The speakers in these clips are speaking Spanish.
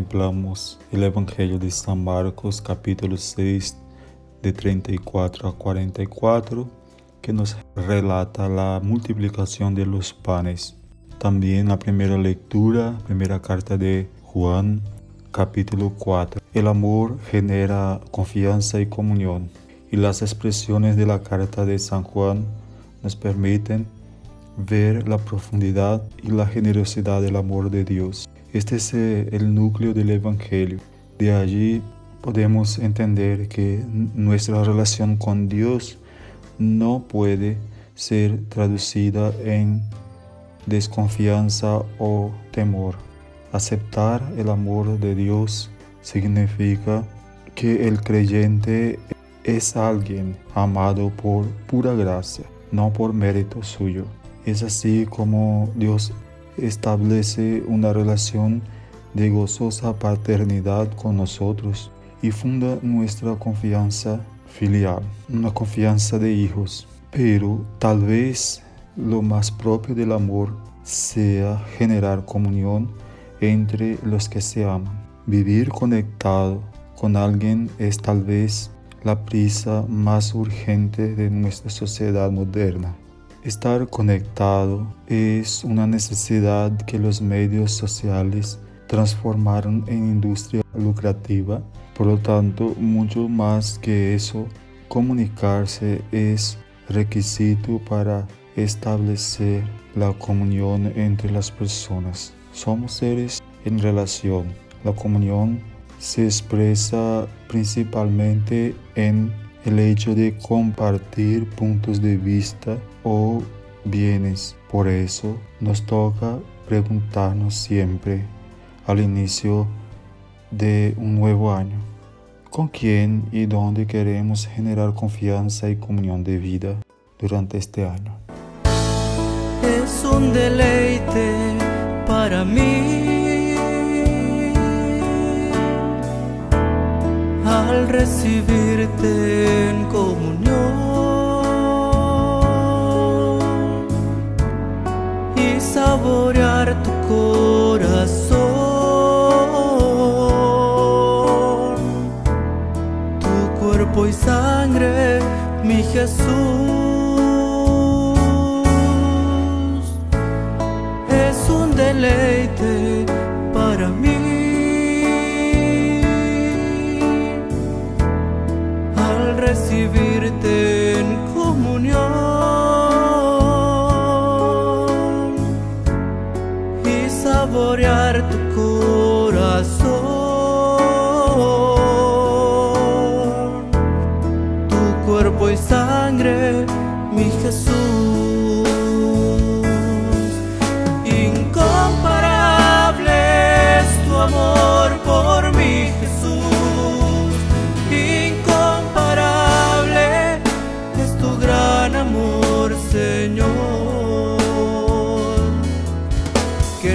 contemplamos el Evangelio de San Marcos capítulo 6 de 34 a 44 que nos relata la multiplicación de los panes. También la primera lectura, primera carta de Juan capítulo 4. El amor genera confianza y comunión y las expresiones de la carta de San Juan nos permiten ver la profundidad y la generosidad del amor de Dios. Este es eh, el núcleo del Evangelio. De allí podemos entender que nuestra relación con Dios no puede ser traducida en desconfianza o temor. Aceptar el amor de Dios significa que el creyente es alguien amado por pura gracia, no por mérito suyo. Es así como Dios establece una relación de gozosa paternidad con nosotros y funda nuestra confianza filial, una confianza de hijos. Pero tal vez lo más propio del amor sea generar comunión entre los que se aman. Vivir conectado con alguien es tal vez la prisa más urgente de nuestra sociedad moderna. Estar conectado es una necesidad que los medios sociales transformaron en industria lucrativa. Por lo tanto, mucho más que eso, comunicarse es requisito para establecer la comunión entre las personas. Somos seres en relación. La comunión se expresa principalmente en el hecho de compartir puntos de vista o bienes. Por eso nos toca preguntarnos siempre al inicio de un nuevo año, ¿con quién y dónde queremos generar confianza y comunión de vida durante este año? Es un deleite para mí al recibirte en comunión y saborear tu corazón, tu cuerpo y sangre, mi Jesús. Es un deleite recibirte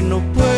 no puedo.